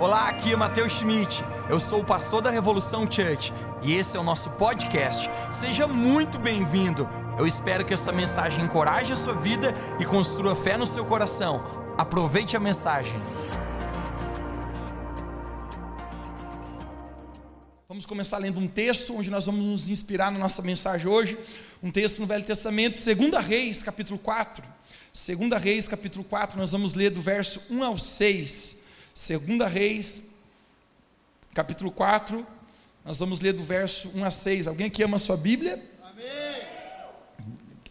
Olá, aqui é Matheus Schmidt. Eu sou o pastor da Revolução Church e esse é o nosso podcast. Seja muito bem-vindo. Eu espero que essa mensagem encoraje a sua vida e construa fé no seu coração. Aproveite a mensagem. Vamos começar lendo um texto onde nós vamos nos inspirar na nossa mensagem hoje. Um texto no Velho Testamento, 2 Reis, capítulo 4. 2 Reis, capítulo 4, nós vamos ler do verso 1 ao 6. Segunda Reis, capítulo 4, nós vamos ler do verso 1 a 6. Alguém aqui ama a sua Bíblia? Amém.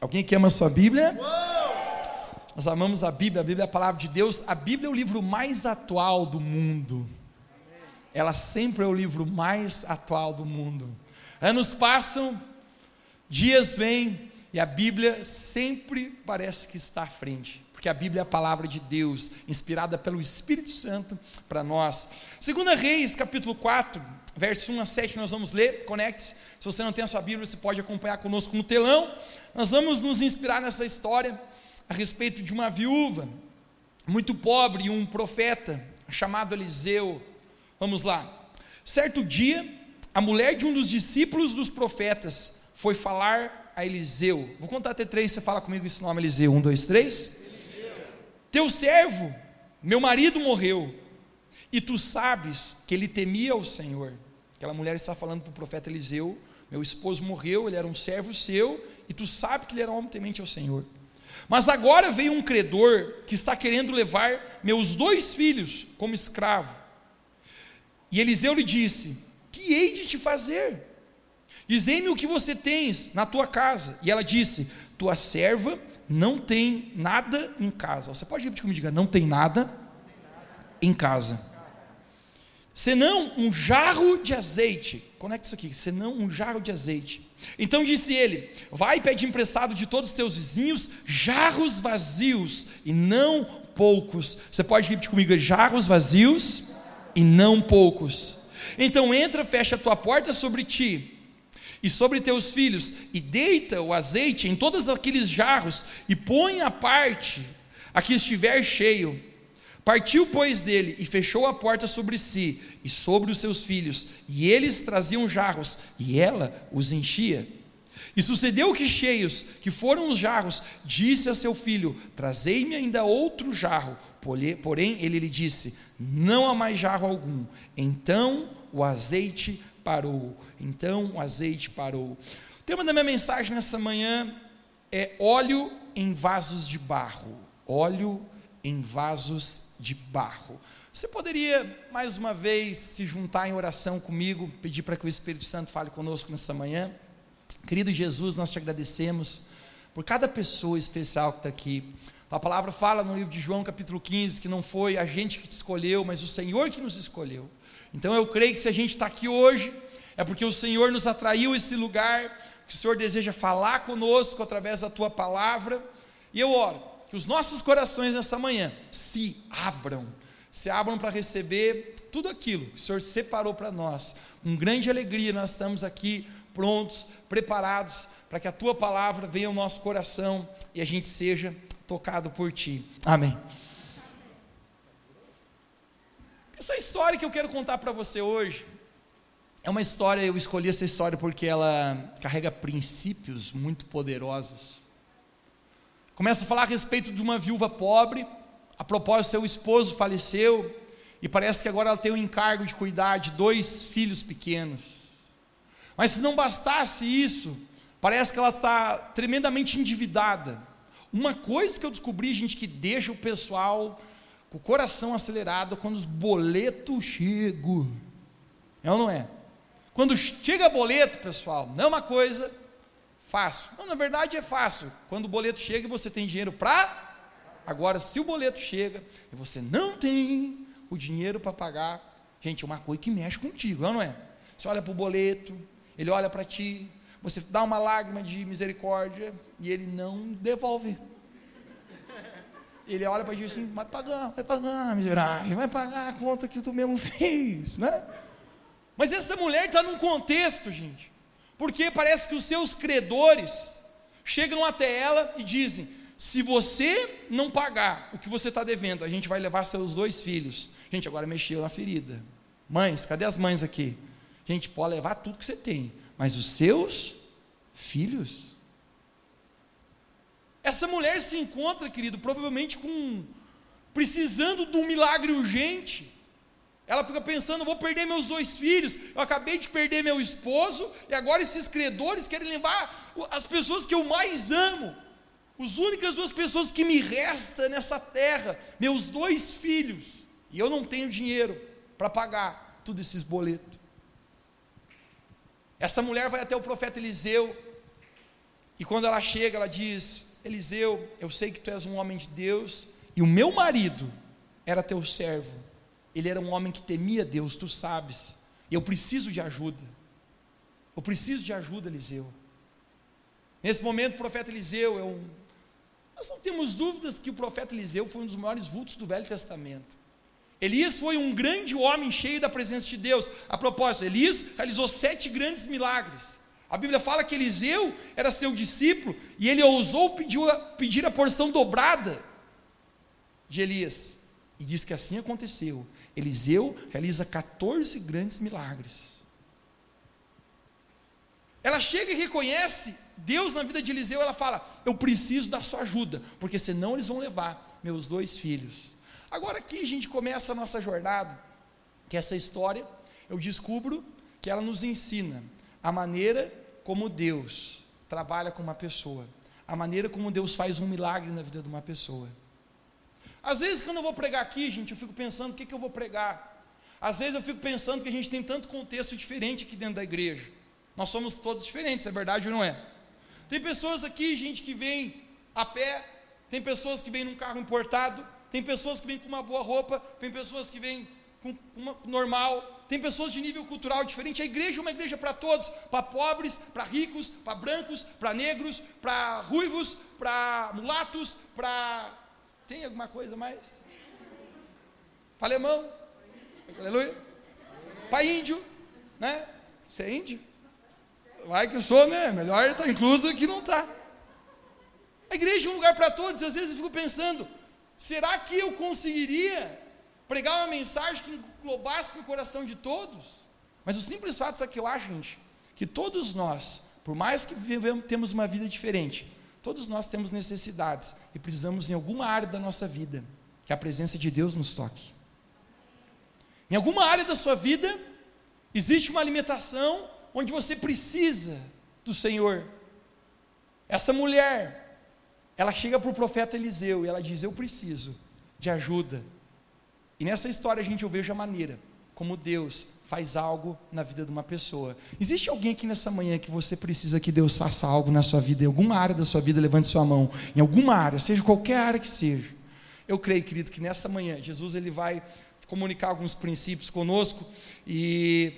Alguém aqui ama a sua Bíblia? Uou. Nós amamos a Bíblia, a Bíblia é a palavra de Deus. A Bíblia é o livro mais atual do mundo. Ela sempre é o livro mais atual do mundo. Anos passam, dias vêm, e a Bíblia sempre parece que está à frente porque a Bíblia é a palavra de Deus, inspirada pelo Espírito Santo para nós. Segunda Reis, capítulo 4, verso 1 a 7, nós vamos ler, conecte-se. Se você não tem a sua Bíblia, você pode acompanhar conosco no telão. Nós vamos nos inspirar nessa história a respeito de uma viúva muito pobre e um profeta chamado Eliseu. Vamos lá. Certo dia, a mulher de um dos discípulos dos profetas foi falar a Eliseu. Vou contar até três, você fala comigo esse nome, Eliseu. Um, dois, três. Teu servo, meu marido morreu, e tu sabes que ele temia o Senhor. Aquela mulher está falando para o profeta Eliseu: Meu esposo morreu, ele era um servo seu, e tu sabes que ele era um homem temente ao Senhor. Mas agora veio um credor que está querendo levar meus dois filhos como escravo. E Eliseu lhe disse: Que hei de te fazer? Dizei-me o que você tens na tua casa. E ela disse: Tua serva não tem nada em casa. Você pode repetir comigo, diga, não tem nada em casa. Senão um jarro de azeite. Conecta isso aqui, senão um jarro de azeite. Então disse ele: Vai e pede emprestado de todos os teus vizinhos jarros vazios e não poucos. Você pode repetir comigo: jarros vazios e não poucos. Então entra, fecha a tua porta sobre ti e sobre teus filhos, e deita o azeite em todos aqueles jarros, e põe a parte a que estiver cheio. Partiu, pois, dele, e fechou a porta sobre si e sobre os seus filhos, e eles traziam jarros, e ela os enchia. E sucedeu que, cheios que foram os jarros, disse a seu filho: Trazei-me ainda outro jarro. Porém, ele lhe disse: Não há mais jarro algum. Então o azeite parou. Então o azeite parou. O tema da minha mensagem nessa manhã é óleo em vasos de barro. Óleo em vasos de barro. Você poderia, mais uma vez, se juntar em oração comigo, pedir para que o Espírito Santo fale conosco nessa manhã? Querido Jesus, nós te agradecemos por cada pessoa especial que está aqui. A palavra fala no livro de João, capítulo 15, que não foi a gente que te escolheu, mas o Senhor que nos escolheu. Então eu creio que se a gente está aqui hoje, é porque o Senhor nos atraiu esse lugar, que o Senhor deseja falar conosco através da tua palavra. E eu oro que os nossos corações nessa manhã se abram, se abram para receber tudo aquilo que o Senhor separou para nós. Com grande alegria nós estamos aqui prontos, preparados para que a tua palavra venha ao nosso coração e a gente seja tocado por ti. Amém. Essa história que eu quero contar para você hoje é uma história, eu escolhi essa história porque ela carrega princípios muito poderosos. Começa a falar a respeito de uma viúva pobre, a propósito, seu esposo faleceu, e parece que agora ela tem o encargo de cuidar de dois filhos pequenos. Mas se não bastasse isso, parece que ela está tremendamente endividada. Uma coisa que eu descobri, gente, que deixa o pessoal com o coração acelerado quando os boletos chegam. É ou não é? Quando chega boleto, pessoal, não é uma coisa fácil. Não, na verdade é fácil. Quando o boleto chega e você tem dinheiro para. Agora, se o boleto chega e você não tem o dinheiro para pagar, gente, é uma coisa que mexe contigo, é não é? Você olha para o boleto, ele olha para ti, você dá uma lágrima de misericórdia e ele não devolve. Ele olha para ti assim, vai pagar, vai pagar, miserável, vai pagar a conta que tu mesmo fez, né? Mas essa mulher está num contexto, gente, porque parece que os seus credores chegam até ela e dizem: se você não pagar o que você está devendo, a gente vai levar seus dois filhos Gente, agora mexeu na ferida. Mães, cadê as mães aqui? Gente, pode levar tudo que você tem, mas os seus filhos. Essa mulher se encontra, querido, provavelmente com precisando de um milagre urgente. Ela fica pensando: vou perder meus dois filhos, eu acabei de perder meu esposo, e agora esses credores querem levar as pessoas que eu mais amo, as únicas duas pessoas que me restam nessa terra, meus dois filhos, e eu não tenho dinheiro para pagar todos esses boletos. Essa mulher vai até o profeta Eliseu, e quando ela chega, ela diz: Eliseu, eu sei que tu és um homem de Deus, e o meu marido era teu servo ele era um homem que temia Deus, tu sabes. Eu preciso de ajuda. Eu preciso de ajuda, Eliseu. Nesse momento, o profeta Eliseu é um. Nós não temos dúvidas que o profeta Eliseu foi um dos maiores vultos do Velho Testamento. Elias foi um grande homem cheio da presença de Deus. A propósito, Elias realizou sete grandes milagres. A Bíblia fala que Eliseu era seu discípulo e ele ousou pedir a, pedir a porção dobrada de Elias. E diz que assim aconteceu. Eliseu realiza 14 grandes milagres. Ela chega e reconhece Deus na vida de Eliseu, ela fala: Eu preciso da sua ajuda, porque senão eles vão levar meus dois filhos. Agora aqui a gente começa a nossa jornada, que essa história eu descubro que ela nos ensina a maneira como Deus trabalha com uma pessoa, a maneira como Deus faz um milagre na vida de uma pessoa. Às vezes, quando eu vou pregar aqui, gente, eu fico pensando o que, que eu vou pregar. Às vezes eu fico pensando que a gente tem tanto contexto diferente aqui dentro da igreja. Nós somos todos diferentes, é verdade ou não é? Tem pessoas aqui, gente, que vem a pé, tem pessoas que vêm num carro importado, tem pessoas que vêm com uma boa roupa, tem pessoas que vêm com uma normal, tem pessoas de nível cultural diferente. A igreja é uma igreja para todos, para pobres, para ricos, para brancos, para negros, para ruivos, para mulatos, para tem alguma coisa mais? Para alemão? Aleluia. Para índio, né? Você é índio? Vai que eu sou, né? Melhor estar tá incluso que não está. A igreja é um lugar para todos. Às vezes eu fico pensando: será que eu conseguiria pregar uma mensagem que englobasse no coração de todos? Mas o simples fato, sabe que eu acho, gente? Que todos nós, por mais que vivemos, temos uma vida diferente, Todos nós temos necessidades e precisamos, em alguma área da nossa vida, que a presença de Deus nos toque. Em alguma área da sua vida, existe uma alimentação onde você precisa do Senhor. Essa mulher, ela chega para o profeta Eliseu e ela diz: Eu preciso de ajuda. E nessa história a gente eu vejo a maneira como Deus faz algo na vida de uma pessoa. Existe alguém aqui nessa manhã que você precisa que Deus faça algo na sua vida, em alguma área da sua vida, levante sua mão, em alguma área, seja qualquer área que seja. Eu creio, querido, que nessa manhã Jesus ele vai comunicar alguns princípios conosco e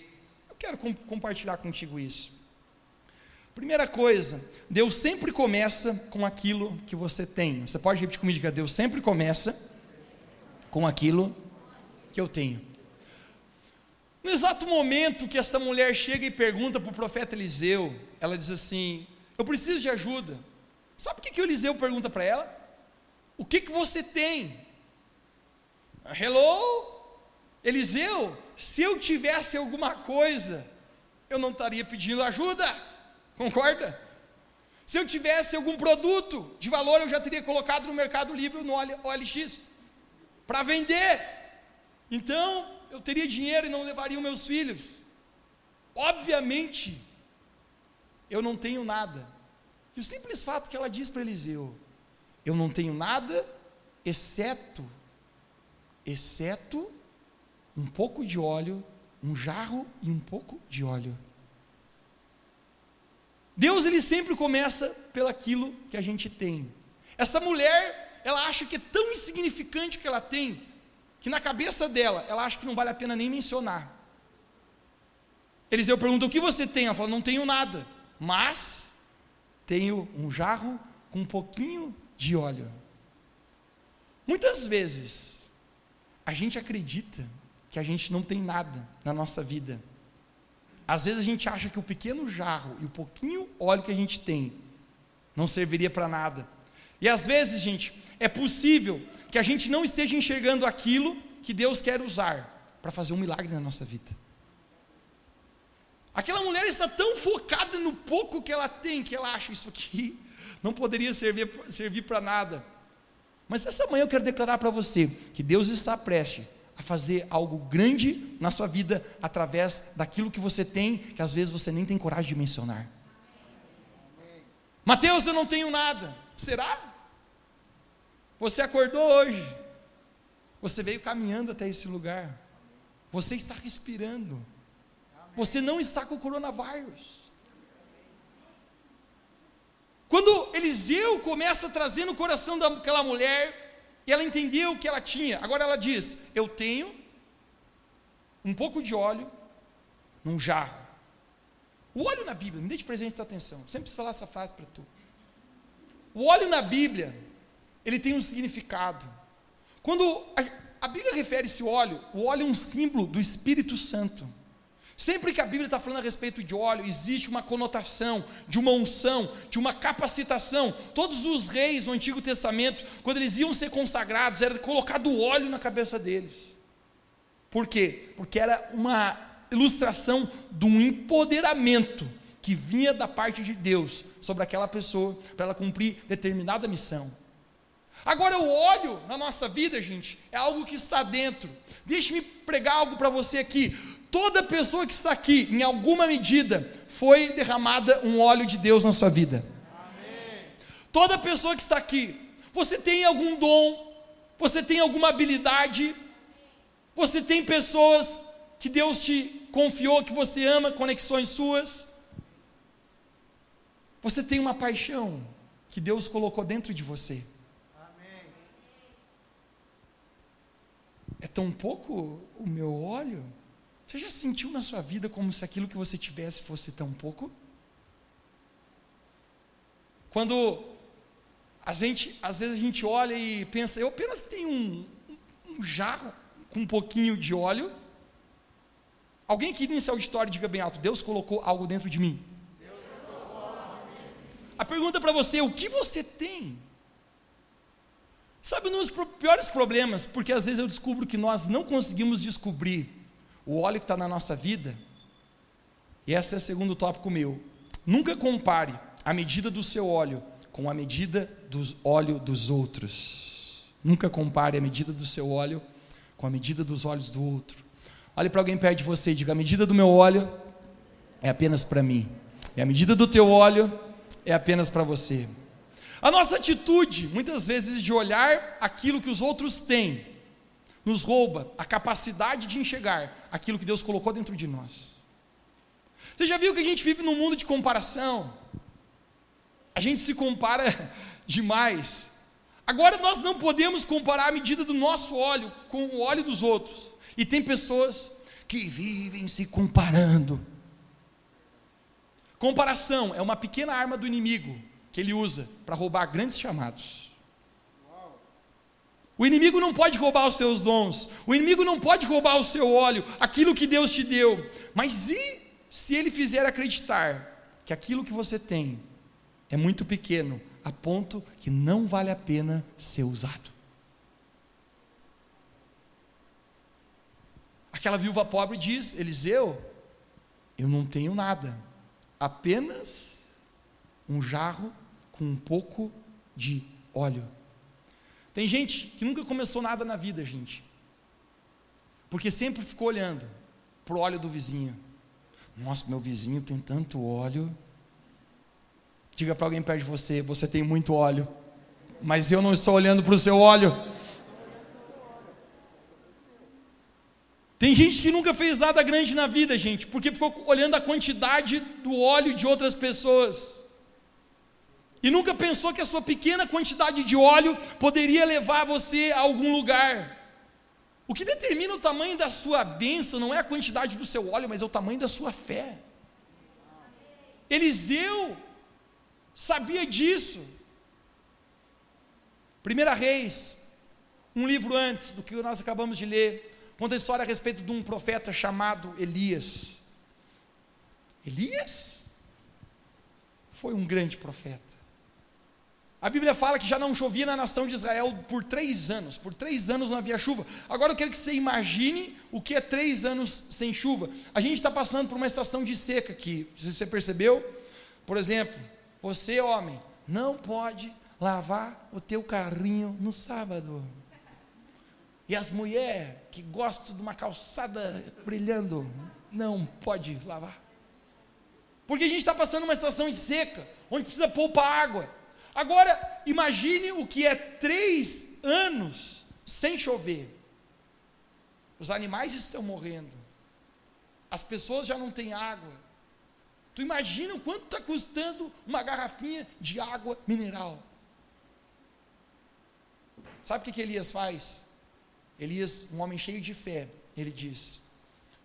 eu quero com, compartilhar contigo isso. Primeira coisa, Deus sempre começa com aquilo que você tem. Você pode repetir comigo, Deus sempre começa com aquilo que eu tenho. No exato momento que essa mulher chega e pergunta para o profeta Eliseu, ela diz assim: Eu preciso de ajuda. Sabe o que, que o Eliseu pergunta para ela? O que, que você tem? Hello? Eliseu, se eu tivesse alguma coisa, eu não estaria pedindo ajuda, concorda? Se eu tivesse algum produto de valor, eu já teria colocado no Mercado Livre no OLX para vender. Então, eu teria dinheiro e não levaria os meus filhos. Obviamente, eu não tenho nada. E o simples fato que ela diz para Eliseu: Eu não tenho nada, exceto, exceto um pouco de óleo, um jarro e um pouco de óleo. Deus ele sempre começa pelaquilo que a gente tem. Essa mulher, ela acha que é tão insignificante o que ela tem, que na cabeça dela, ela acha que não vale a pena nem mencionar. Eliseu pergunta: O que você tem? Ela fala: Não tenho nada, mas tenho um jarro com um pouquinho de óleo. Muitas vezes, a gente acredita que a gente não tem nada na nossa vida. Às vezes a gente acha que o pequeno jarro e o pouquinho óleo que a gente tem não serviria para nada. E às vezes, gente, é possível que a gente não esteja enxergando aquilo que Deus quer usar para fazer um milagre na nossa vida. Aquela mulher está tão focada no pouco que ela tem, que ela acha isso aqui não poderia servir, servir para nada. Mas essa manhã eu quero declarar para você que Deus está prestes a fazer algo grande na sua vida através daquilo que você tem, que às vezes você nem tem coragem de mencionar. Mateus, eu não tenho nada. Será? Você acordou hoje. Você veio caminhando até esse lugar. Você está respirando. Você não está com o coronavírus. Quando Eliseu começa a trazer no coração daquela mulher, e ela entendeu o que ela tinha, agora ela diz: Eu tenho um pouco de óleo num jarro. O óleo na Bíblia, me deixe presente da atenção, sempre preciso falar essa frase para tu. O óleo na Bíblia, ele tem um significado. Quando a, a Bíblia refere esse óleo, o óleo é um símbolo do Espírito Santo. Sempre que a Bíblia está falando a respeito de óleo, existe uma conotação de uma unção, de uma capacitação. Todos os reis no Antigo Testamento, quando eles iam ser consagrados, era colocado óleo na cabeça deles. Por quê? Porque era uma ilustração de um empoderamento que vinha da parte de Deus sobre aquela pessoa para ela cumprir determinada missão. Agora, o óleo na nossa vida, gente, é algo que está dentro. Deixe-me pregar algo para você aqui. Toda pessoa que está aqui, em alguma medida, foi derramada um óleo de Deus na sua vida. Amém. Toda pessoa que está aqui, você tem algum dom, você tem alguma habilidade, você tem pessoas que Deus te confiou, que você ama, conexões suas. Você tem uma paixão que Deus colocou dentro de você. É tão pouco o meu óleo? Você já sentiu na sua vida como se aquilo que você tivesse fosse tão pouco? Quando a gente, às vezes a gente olha e pensa, eu apenas tenho um, um jarro com um pouquinho de óleo. Alguém aqui nesse auditório diga bem alto: Deus colocou algo dentro de mim. A pergunta para você: o que você tem? Sabe, um dos piores problemas, porque às vezes eu descubro que nós não conseguimos descobrir o óleo que está na nossa vida, e esse é o segundo tópico meu. Nunca compare a medida do seu óleo com a medida do óleo dos outros. Nunca compare a medida do seu óleo com a medida dos olhos do outro. Olhe para alguém perto de você e diga: a medida do meu óleo é apenas para mim, e a medida do teu óleo é apenas para você. A nossa atitude, muitas vezes, de olhar aquilo que os outros têm nos rouba a capacidade de enxergar aquilo que Deus colocou dentro de nós. Você já viu que a gente vive num mundo de comparação? A gente se compara demais. Agora nós não podemos comparar a medida do nosso óleo com o óleo dos outros. E tem pessoas que vivem se comparando. Comparação é uma pequena arma do inimigo que ele usa para roubar grandes chamados. O inimigo não pode roubar os seus dons, o inimigo não pode roubar o seu óleo, aquilo que Deus te deu. Mas e se ele fizer acreditar que aquilo que você tem é muito pequeno, a ponto que não vale a pena ser usado? Aquela viúva pobre diz: Eliseu, eu não tenho nada, apenas um jarro com um pouco de óleo. Tem gente que nunca começou nada na vida, gente. Porque sempre ficou olhando para o óleo do vizinho. Nossa, meu vizinho tem tanto óleo. Diga para alguém perto de você: você tem muito óleo, mas eu não estou olhando para o seu óleo. Tem gente que nunca fez nada grande na vida, gente, porque ficou olhando a quantidade do óleo de outras pessoas e nunca pensou que a sua pequena quantidade de óleo poderia levar você a algum lugar. O que determina o tamanho da sua bênção não é a quantidade do seu óleo, mas é o tamanho da sua fé. Eliseu sabia disso. Primeira Reis, um livro antes do que nós acabamos de ler, conta a história a respeito de um profeta chamado Elias. Elias foi um grande profeta. A Bíblia fala que já não chovia na nação de Israel por três anos. Por três anos não havia chuva. Agora eu quero que você imagine o que é três anos sem chuva. A gente está passando por uma estação de seca aqui. Você percebeu? Por exemplo, você, homem, não pode lavar o teu carrinho no sábado. E as mulheres que gostam de uma calçada brilhando, não pode lavar. Porque a gente está passando uma estação de seca, onde precisa poupar água. Agora, imagine o que é três anos sem chover. Os animais estão morrendo. As pessoas já não têm água. Tu imagina o quanto está custando uma garrafinha de água mineral. Sabe o que, que Elias faz? Elias, um homem cheio de fé, ele diz: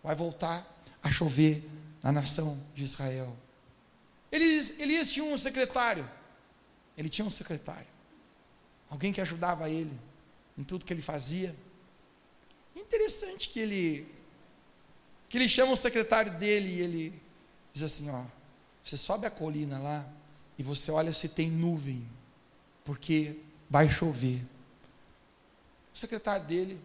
vai voltar a chover na nação de Israel. Elias, Elias tinha um secretário, ele tinha um secretário, alguém que ajudava ele em tudo que ele fazia. Interessante que ele que ele chama o secretário dele e ele diz assim, ó, você sobe a colina lá e você olha se tem nuvem, porque vai chover. O secretário dele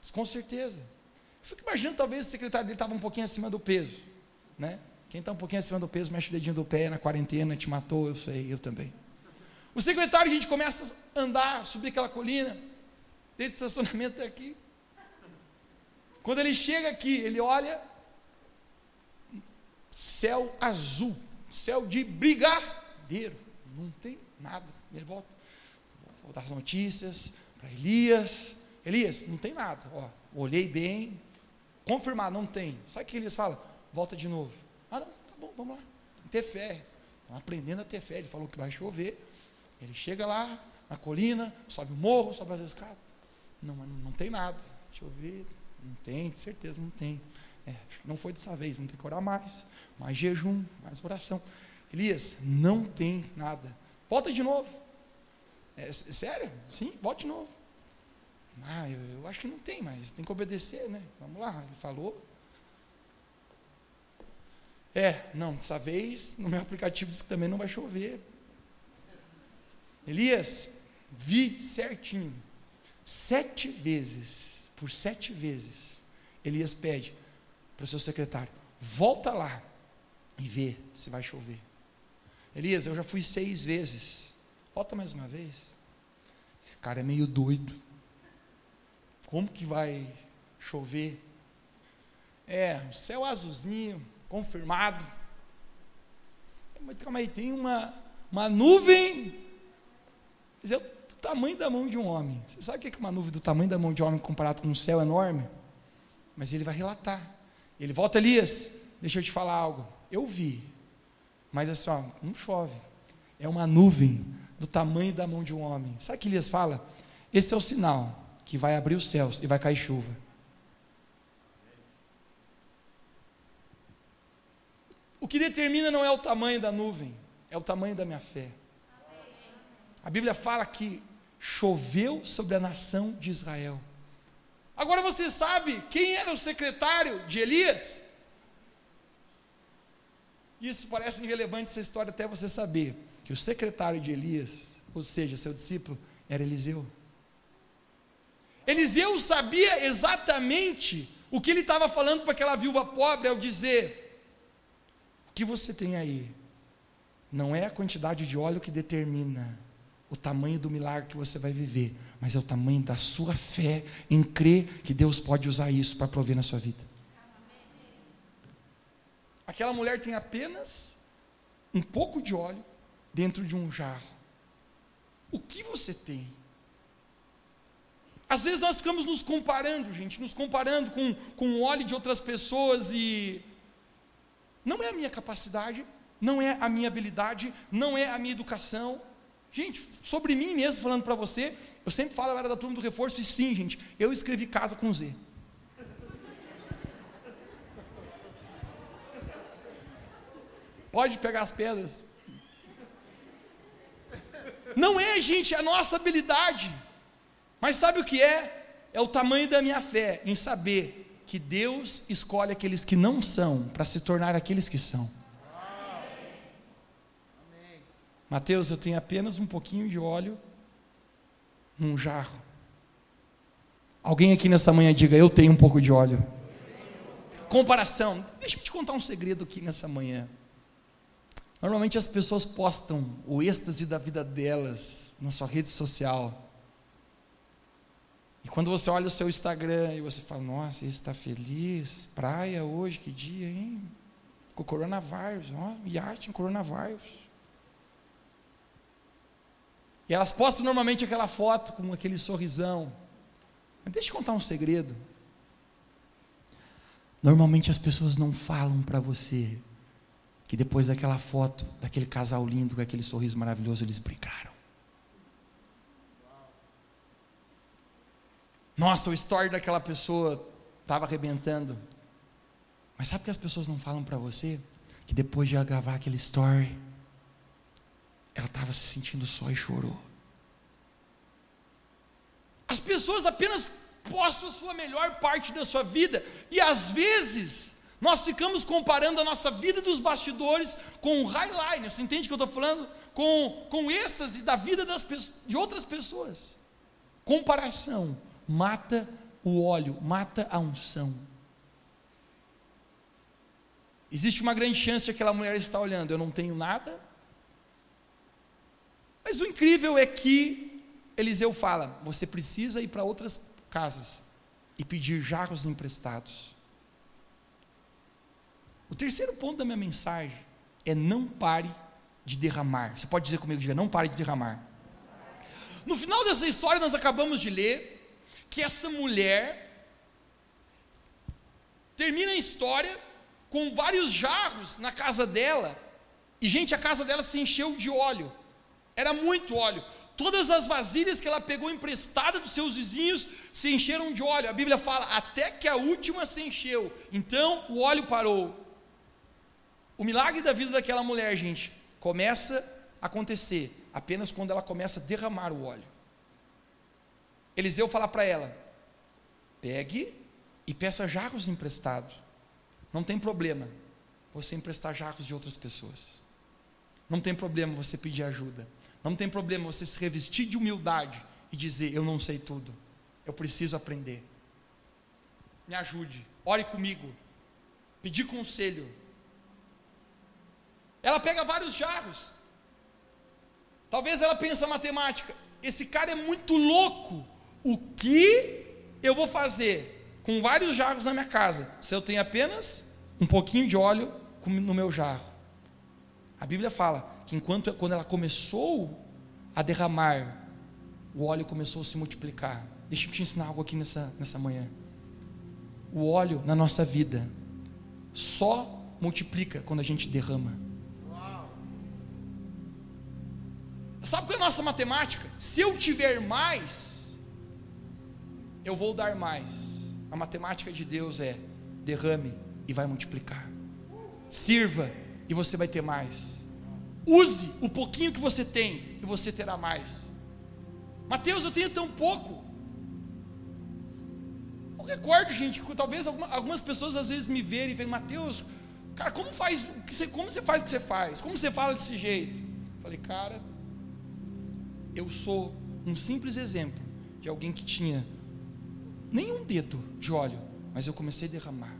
diz, com certeza. Eu fico imaginando, talvez o secretário dele estava um pouquinho acima do peso, né? Quem está um pouquinho acima do peso, mexe o dedinho do pé na quarentena, te matou, eu sei, eu também. O secretário, a gente começa a andar, subir aquela colina, desse estacionamento até aqui. Quando ele chega aqui, ele olha, céu azul, céu de brigadeiro, não tem nada. Ele volta, voltar as notícias para Elias. Elias, não tem nada. Ó, olhei bem, confirmar, não tem. Sabe o que Elias fala? Volta de novo. Tá bom, vamos lá. Ter fé. Estão aprendendo a ter fé. Ele falou que vai chover. Ele chega lá na colina, sobe o morro, sobe as escadas. Não, não tem nada. Deixa eu ver. Não tem, de certeza não tem. É, não foi dessa vez, não tem que orar mais. Mais jejum, mais oração. Elias, não tem nada. Volta de novo. É sério? Sim, volta de novo. Ah, eu, eu, acho que não tem, mas tem que obedecer, né? Vamos lá, ele falou. É, não, dessa vez no meu aplicativo diz que também não vai chover. Elias, vi certinho. Sete vezes, por sete vezes, Elias pede para o seu secretário: volta lá e vê se vai chover. Elias, eu já fui seis vezes. Volta mais uma vez. Esse cara é meio doido. Como que vai chover? É, o céu azulzinho, confirmado. Mas calma aí, tem uma, uma nuvem mas é o tamanho da mão de um homem. Você sabe o que é uma nuvem do tamanho da mão de um homem comparado com um céu enorme? Mas ele vai relatar. Ele volta, Elias, deixa eu te falar algo. Eu vi, mas é só, não chove. É uma nuvem do tamanho da mão de um homem. Sabe o que Elias fala? Esse é o sinal que vai abrir os céus e vai cair chuva. O que determina não é o tamanho da nuvem, é o tamanho da minha fé. A Bíblia fala que choveu sobre a nação de Israel. Agora você sabe quem era o secretário de Elias? Isso parece irrelevante essa história até você saber que o secretário de Elias, ou seja, seu discípulo, era Eliseu. Eliseu sabia exatamente o que ele estava falando para aquela viúva pobre ao dizer: que você tem aí não é a quantidade de óleo que determina o tamanho do milagre que você vai viver, mas é o tamanho da sua fé em crer que Deus pode usar isso para prover na sua vida. Aquela mulher tem apenas um pouco de óleo dentro de um jarro. O que você tem? Às vezes nós ficamos nos comparando, gente, nos comparando com, com o óleo de outras pessoas e não é a minha capacidade, não é a minha habilidade, não é a minha educação, Gente, sobre mim mesmo, falando para você, eu sempre falo, eu era da turma do reforço, e sim, gente, eu escrevi casa com Z. Pode pegar as pedras. Não é, gente, a nossa habilidade. Mas sabe o que é? É o tamanho da minha fé em saber que Deus escolhe aqueles que não são para se tornar aqueles que são. Mateus, eu tenho apenas um pouquinho de óleo num jarro. Alguém aqui nessa manhã diga: Eu tenho um pouco de óleo. Comparação. Deixa eu te contar um segredo aqui nessa manhã. Normalmente as pessoas postam o êxtase da vida delas na sua rede social. E quando você olha o seu Instagram e você fala, nossa, esse está feliz, praia hoje, que dia, hein? Com coronavírus, ó, iate em coronavírus. E elas postam normalmente aquela foto com aquele sorrisão. Mas deixa eu contar um segredo. Normalmente as pessoas não falam para você que depois daquela foto, daquele casal lindo, com aquele sorriso maravilhoso, eles brigaram. Nossa, o story daquela pessoa estava arrebentando. Mas sabe que as pessoas não falam para você? Que depois de ela gravar aquele story, ela estava se sentindo só e chorou. As pessoas apenas postam a sua melhor parte da sua vida e às vezes nós ficamos comparando a nossa vida dos bastidores com o highline. Você entende o que eu estou falando? Com, com êxtase da vida das, de outras pessoas. Comparação mata o óleo, mata a unção. Existe uma grande chance de aquela mulher estar olhando, eu não tenho nada. Mas o incrível é que Eliseu fala: você precisa ir para outras casas e pedir jarros emprestados. O terceiro ponto da minha mensagem é não pare de derramar. Você pode dizer comigo, diga, não pare de derramar. No final dessa história, nós acabamos de ler que essa mulher termina a história com vários jarros na casa dela. E, gente, a casa dela se encheu de óleo. Era muito óleo. Todas as vasilhas que ela pegou emprestada dos seus vizinhos se encheram de óleo. A Bíblia fala até que a última se encheu. Então o óleo parou. O milagre da vida daquela mulher, gente, começa a acontecer apenas quando ela começa a derramar o óleo. Eliseu fala para ela: pegue e peça jarros emprestados. Não tem problema você emprestar jarros de outras pessoas. Não tem problema você pedir ajuda. Não tem problema você se revestir de humildade e dizer: Eu não sei tudo. Eu preciso aprender. Me ajude. Ore comigo. Pedir conselho. Ela pega vários jarros. Talvez ela pense matemática. Esse cara é muito louco o que eu vou fazer com vários jarros na minha casa, se eu tenho apenas um pouquinho de óleo no meu jarro? A Bíblia fala que enquanto quando ela começou a derramar, o óleo começou a se multiplicar. Deixa eu te ensinar algo aqui nessa, nessa manhã. O óleo na nossa vida só multiplica quando a gente derrama. Sabe qual é a nossa matemática? Se eu tiver mais, eu vou dar mais. A matemática de Deus é derrame e vai multiplicar. Sirva e você vai ter mais. Use o pouquinho que você tem e você terá mais. Mateus, eu tenho tão pouco. Eu recordo, gente, que talvez algumas pessoas às vezes me verem e veem, Mateus, cara, como faz, como você faz o que você faz? Como você fala desse jeito? Eu falei, cara, eu sou um simples exemplo de alguém que tinha nenhum dedo de óleo, mas eu comecei a derramar.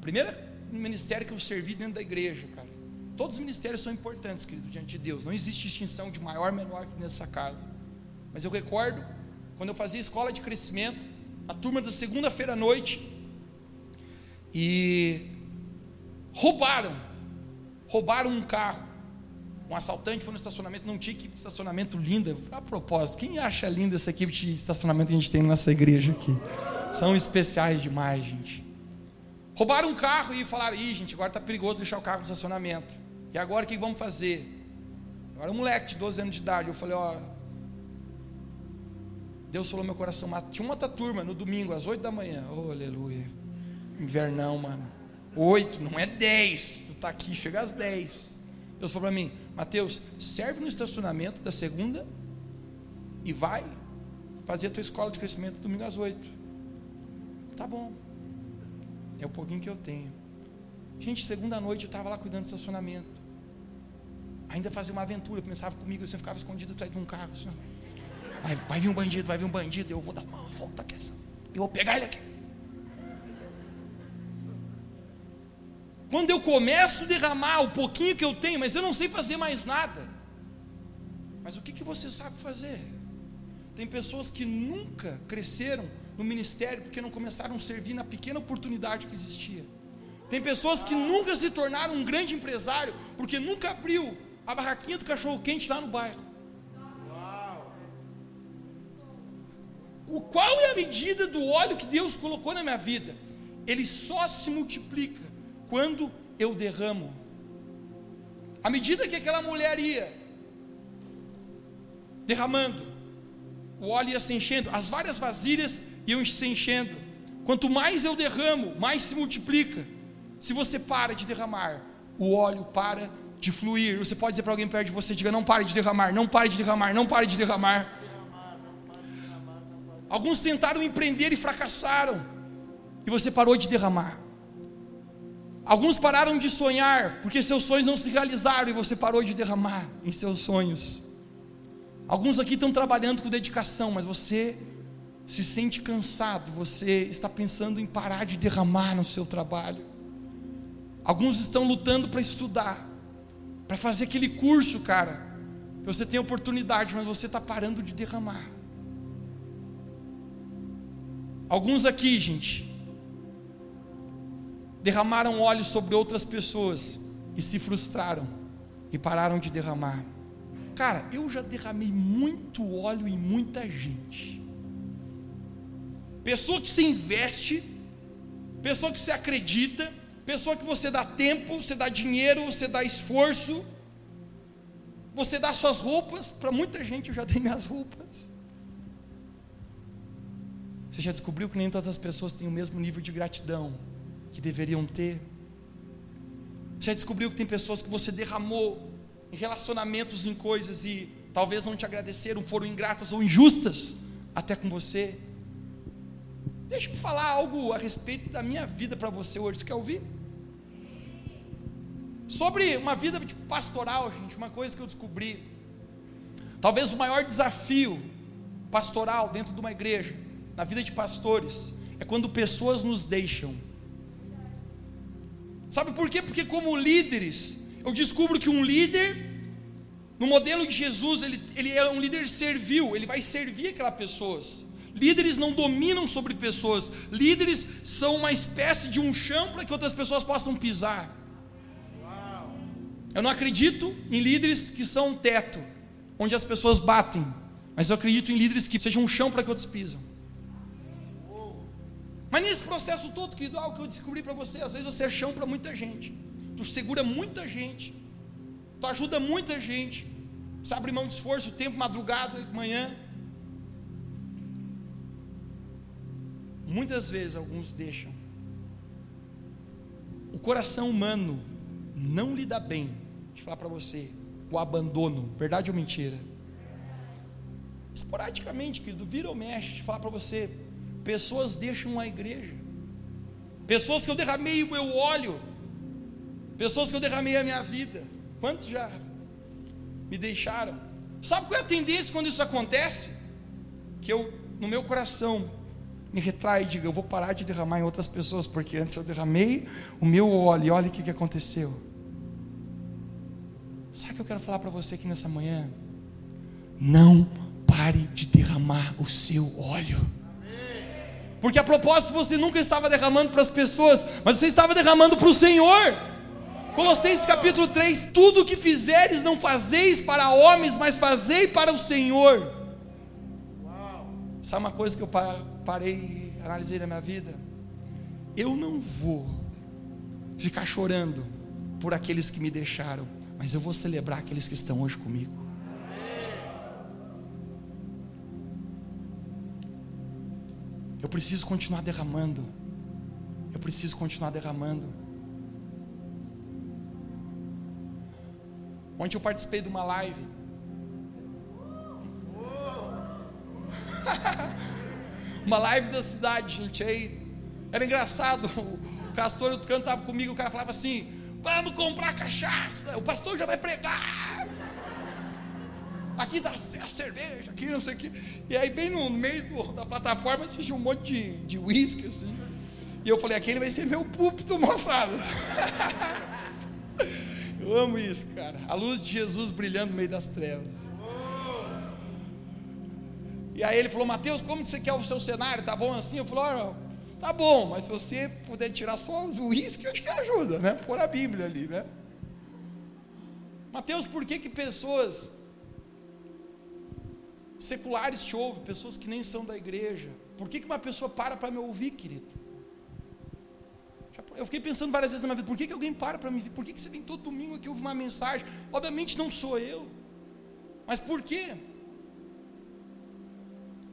Primeiro ministério que eu servi dentro da igreja, cara. Todos os ministérios são importantes, querido, diante de Deus. Não existe distinção de maior ou menor nessa casa. Mas eu recordo, quando eu fazia escola de crescimento, a turma da segunda-feira à noite, e roubaram, roubaram um carro. Um assaltante foi no estacionamento, não tinha equipe de estacionamento linda. A propósito, quem acha linda essa equipe de estacionamento que a gente tem nessa igreja aqui? São especiais demais, gente. Roubaram um carro e falaram: ih, gente, agora está perigoso deixar o carro no estacionamento. E agora o que vamos fazer? Agora um moleque de 12 anos de idade. Eu falei: ó. Deus falou meu coração. Tinha uma outra turma no domingo, às 8 da manhã. Oh, aleluia. Invernão, mano. 8, não é 10. Tu tá aqui, chega às 10. Deus falou para mim: Mateus, serve no estacionamento da segunda e vai fazer a tua escola de crescimento domingo às oito. Tá bom. É o pouquinho que eu tenho. Gente, segunda noite eu estava lá cuidando do estacionamento. ainda fazia uma aventura, pensava comigo, assim, eu ficava escondido atrás de um carro. Assim, vai, vai vir um bandido, vai vir um bandido, eu vou dar uma volta aqui, eu vou pegar ele aqui. Quando eu começo a derramar o pouquinho que eu tenho, mas eu não sei fazer mais nada. Mas o que, que você sabe fazer? Tem pessoas que nunca cresceram no ministério porque não começaram a servir na pequena oportunidade que existia. Tem pessoas que nunca se tornaram um grande empresário porque nunca abriu a barraquinha do cachorro quente lá no bairro. O qual é a medida do óleo que Deus colocou na minha vida? Ele só se multiplica quando eu derramo. À medida que aquela mulher ia derramando, o óleo ia se enchendo, as várias vasilhas iam se enchendo. Quanto mais eu derramo, mais se multiplica. Se você para de derramar, o óleo para de fluir. Você pode dizer para alguém perto de você: diga, não pare de derramar, não pare de derramar, não pare de derramar. Alguns tentaram empreender e fracassaram, e você parou de derramar. Alguns pararam de sonhar, porque seus sonhos não se realizaram e você parou de derramar em seus sonhos. Alguns aqui estão trabalhando com dedicação, mas você se sente cansado, você está pensando em parar de derramar no seu trabalho. Alguns estão lutando para estudar, para fazer aquele curso, cara, que você tem oportunidade, mas você está parando de derramar. Alguns aqui, gente, derramaram óleo sobre outras pessoas e se frustraram e pararam de derramar. Cara, eu já derramei muito óleo em muita gente. Pessoa que se investe, pessoa que se acredita, pessoa que você dá tempo, você dá dinheiro, você dá esforço, você dá suas roupas. Para muita gente eu já dei minhas roupas. Você já descobriu que nem todas as pessoas têm o mesmo nível de gratidão que deveriam ter? Já descobriu que tem pessoas que você derramou em relacionamentos, em coisas e talvez não te agradeceram, foram ingratas ou injustas até com você? Deixa eu falar algo a respeito da minha vida para você hoje. Você quer ouvir? Sobre uma vida de pastoral, gente, uma coisa que eu descobri. Talvez o maior desafio pastoral dentro de uma igreja na vida de pastores é quando pessoas nos deixam. Sabe por quê? Porque, como líderes, eu descubro que um líder, no modelo de Jesus, ele, ele é um líder servil, ele vai servir aquelas pessoas. Líderes não dominam sobre pessoas, líderes são uma espécie de um chão para que outras pessoas possam pisar. Eu não acredito em líderes que são um teto, onde as pessoas batem, mas eu acredito em líderes que sejam um chão para que outros pisam. Mas nesse processo todo, querido, algo que eu descobri para você, às vezes você é chão para muita gente. Tu segura muita gente. Tu ajuda muita gente. Você abre mão de esforço, tempo, madrugada, manhã. Muitas vezes alguns deixam. O coração humano não lida bem, eu falar para você, o abandono, verdade ou mentira? Esporadicamente, querido, vira ou mexe, eu falar para você, Pessoas deixam a igreja. Pessoas que eu derramei o meu óleo. Pessoas que eu derramei a minha vida. Quantos já me deixaram? Sabe qual é a tendência quando isso acontece? Que eu, no meu coração, me retrai e diga: eu vou parar de derramar em outras pessoas, porque antes eu derramei o meu óleo e olha o que, que aconteceu. Sabe o que eu quero falar para você aqui nessa manhã? Não pare de derramar o seu óleo. Porque a propósito você nunca estava derramando para as pessoas, mas você estava derramando para o Senhor. Colossenses capítulo 3: Tudo o que fizeres, não fazeis para homens, mas fazei para o Senhor. Sabe uma coisa que eu parei e analisei na minha vida? Eu não vou ficar chorando por aqueles que me deixaram, mas eu vou celebrar aqueles que estão hoje comigo. Eu preciso continuar derramando. Eu preciso continuar derramando. Ontem eu participei de uma live. uma live da cidade, gente. Aí era engraçado. O pastor estava comigo. O cara falava assim: Vamos comprar cachaça. O pastor já vai pregar. Aqui dá cerveja, aqui não sei o que. E aí, bem no meio do, da plataforma, existe um monte de de assim. E eu falei, aquele vai ser meu púlpito, moçada. eu amo isso, cara. A luz de Jesus brilhando no meio das trevas. E aí ele falou, Mateus, como que você quer o seu cenário? Tá bom assim? Eu falei, oh, tá bom, mas se você puder tirar só os uísque, acho que ajuda, né? Pôr a Bíblia ali, né? Mateus, por que que pessoas seculares te ouvem, pessoas que nem são da igreja? Por que que uma pessoa para para me ouvir, querido? Eu fiquei pensando várias vezes na minha vida, por que, que alguém para para me ver? Por que, que você vem todo domingo aqui ouvir uma mensagem? Obviamente não sou eu. Mas por quê?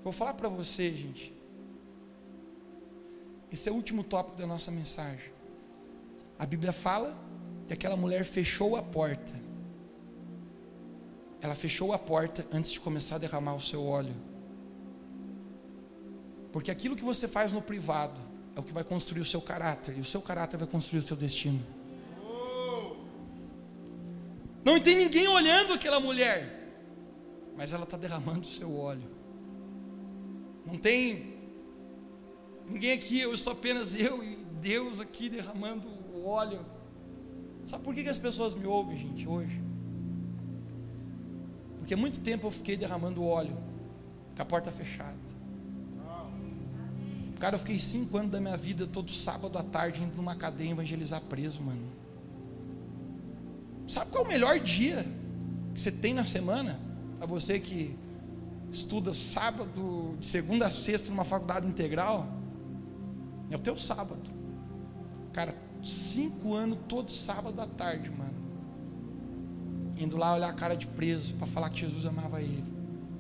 Vou falar para você, gente. Esse é o último tópico da nossa mensagem. A Bíblia fala que aquela mulher fechou a porta. Ela fechou a porta antes de começar a derramar o seu óleo. Porque aquilo que você faz no privado, é o que vai construir o seu caráter, e o seu caráter vai construir o seu destino. Não tem ninguém olhando aquela mulher, mas ela está derramando o seu óleo. Não tem ninguém aqui, eu sou apenas eu e Deus aqui derramando o óleo. Sabe por que, que as pessoas me ouvem, gente, hoje? Porque muito tempo eu fiquei derramando óleo, com a porta fechada. Cara, eu fiquei cinco anos da minha vida, todo sábado à tarde, indo numa cadeia evangelizar preso, mano. Sabe qual é o melhor dia que você tem na semana? Para você que estuda sábado, de segunda a sexta, numa faculdade integral? É o teu sábado. Cara, cinco anos, todo sábado à tarde, mano. Indo lá olhar a cara de preso, para falar que Jesus amava ele.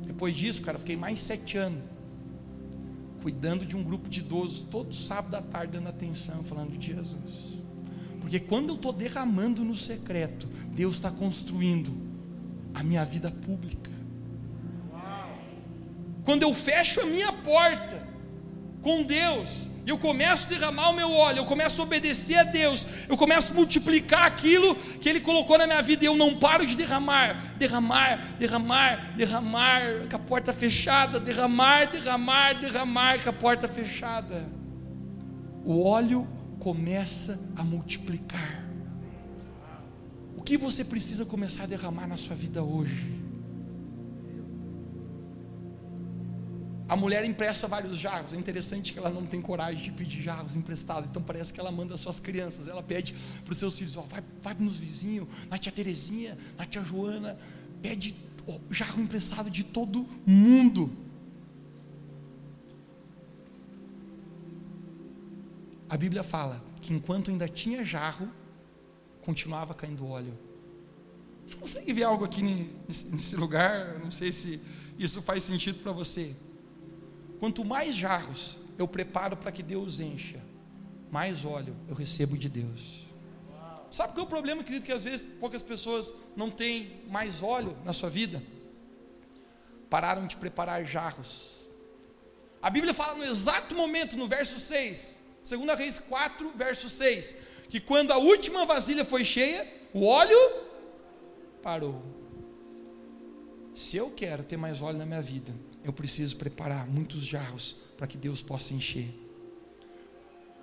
Depois disso, cara, fiquei mais sete anos cuidando de um grupo de idosos todo sábado à tarde, dando atenção, falando de Jesus. Porque quando eu estou derramando no secreto, Deus está construindo a minha vida pública. Quando eu fecho a minha porta com Deus, e eu começo a derramar o meu óleo, eu começo a obedecer a Deus, eu começo a multiplicar aquilo que Ele colocou na minha vida, e eu não paro de derramar, derramar, derramar, derramar, com a porta fechada, derramar, derramar, derramar, com a porta fechada. O óleo começa a multiplicar. O que você precisa começar a derramar na sua vida hoje? A mulher empresta vários jarros. É interessante que ela não tem coragem de pedir jarros emprestados. Então parece que ela manda suas crianças. Ela pede para os seus filhos: ó, vai, vai nos vizinhos, na tia Terezinha, na tia Joana. Pede jarro emprestado de todo mundo. A Bíblia fala que enquanto ainda tinha jarro, continuava caindo óleo. Você consegue ver algo aqui nesse lugar? Não sei se isso faz sentido para você. Quanto mais jarros eu preparo para que Deus encha, mais óleo eu recebo de Deus. Sabe qual é o problema, querido? Que às vezes poucas pessoas não têm mais óleo na sua vida. Pararam de preparar jarros. A Bíblia fala no exato momento, no verso 6, 2 Reis 4, verso 6, que quando a última vasilha foi cheia, o óleo parou. Se eu quero ter mais óleo na minha vida, eu preciso preparar muitos jarros para que Deus possa encher.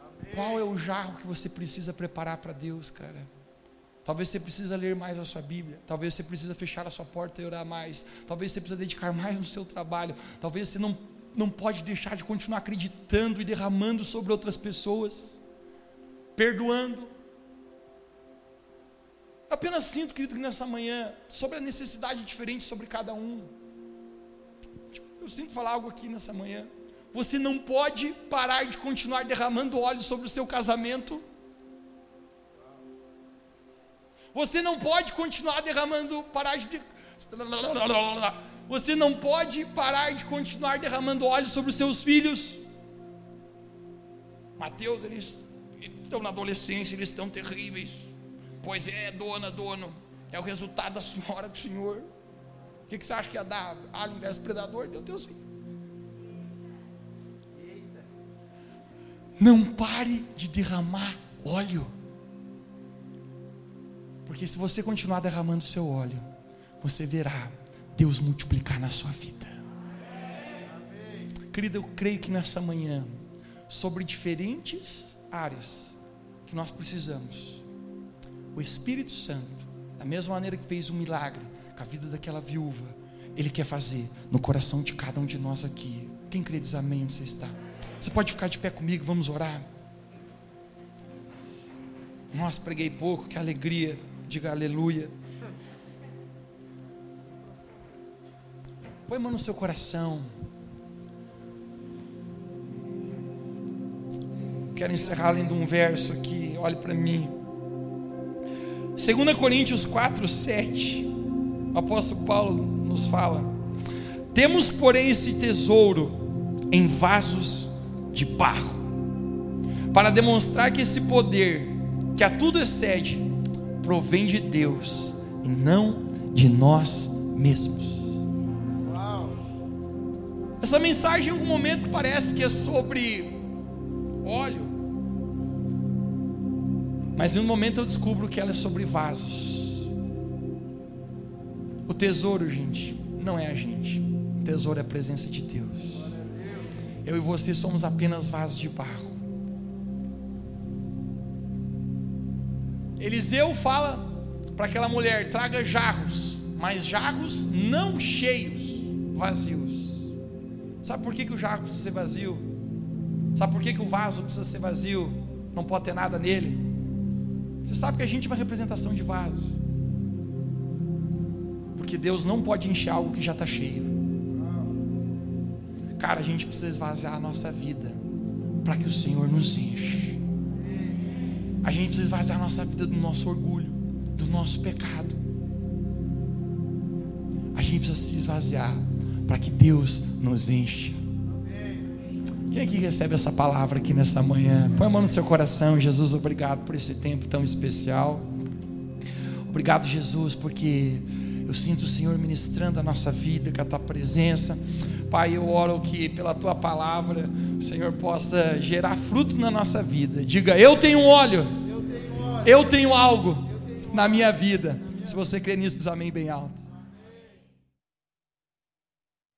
Amém. Qual é o jarro que você precisa preparar para Deus, cara? Talvez você precisa ler mais a sua Bíblia. Talvez você precisa fechar a sua porta e orar mais. Talvez você precisa dedicar mais no seu trabalho. Talvez você não, não pode deixar de continuar acreditando e derramando sobre outras pessoas. Perdoando. Eu apenas sinto, querido, que nessa manhã, sobre a necessidade diferente sobre cada um. Eu sinto falar algo aqui nessa manhã. Você não pode parar de continuar derramando óleo sobre o seu casamento. Você não pode continuar derramando, parar de. Você não pode parar de continuar derramando óleo sobre os seus filhos. Mateus, eles, eles estão na adolescência, eles estão terríveis. Pois é, dona, dono, é o resultado da senhora do Senhor que, que você acha que ia dar? Alien versus predador? Deu teus filhos. Não pare de derramar óleo. Porque se você continuar derramando seu óleo, você verá Deus multiplicar na sua vida. Querida, eu creio que nessa manhã, sobre diferentes áreas que nós precisamos, o Espírito Santo, da mesma maneira que fez um milagre com a vida daquela viúva, Ele quer fazer no coração de cada um de nós aqui. Quem crê diz amém, você está. Você pode ficar de pé comigo, vamos orar. Nossa, preguei pouco, que alegria. Diga aleluia. Põe a mão no seu coração. Quero encerrar lendo um verso aqui. Olhe para mim. 2 Coríntios 4, 7. O apóstolo Paulo nos fala: Temos, porém, esse tesouro em vasos de barro, para demonstrar que esse poder, que a tudo excede, provém de Deus e não de nós mesmos. Essa mensagem em algum momento parece que é sobre óleo, mas em um momento eu descubro que ela é sobre vasos. O tesouro, gente, não é a gente. O tesouro é a presença de Deus. Eu e você somos apenas vasos de barro. Eliseu fala para aquela mulher: traga jarros, mas jarros não cheios, vazios. Sabe por que, que o jarro precisa ser vazio? Sabe por que, que o vaso precisa ser vazio? Não pode ter nada nele? Você sabe que a gente é uma representação de vaso. Porque Deus não pode encher algo que já está cheio. Cara, a gente precisa esvaziar a nossa vida para que o Senhor nos enche. A gente precisa esvaziar a nossa vida do nosso orgulho, do nosso pecado. A gente precisa se esvaziar para que Deus nos encha. Quem aqui recebe essa palavra aqui nessa manhã? Põe a mão no seu coração, Jesus, obrigado por esse tempo tão especial. Obrigado, Jesus, porque eu sinto o Senhor ministrando a nossa vida com a tua presença. Pai, eu oro que pela tua palavra o Senhor possa gerar fruto na nossa vida. Diga, eu tenho óleo, eu tenho, óleo. Eu tenho algo eu tenho na minha vida. Se você crê nisso, diz amém bem alto.